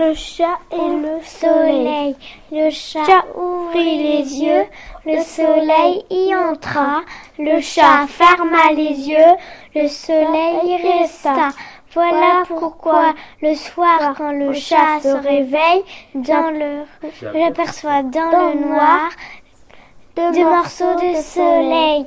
le chat et le soleil. Le chat ouvrit les yeux, le soleil y entra. Le chat ferma les yeux, le soleil y resta. Voilà pourquoi le soir, quand le chat se réveille, dans le, j'aperçois dans le noir deux morceaux de soleil.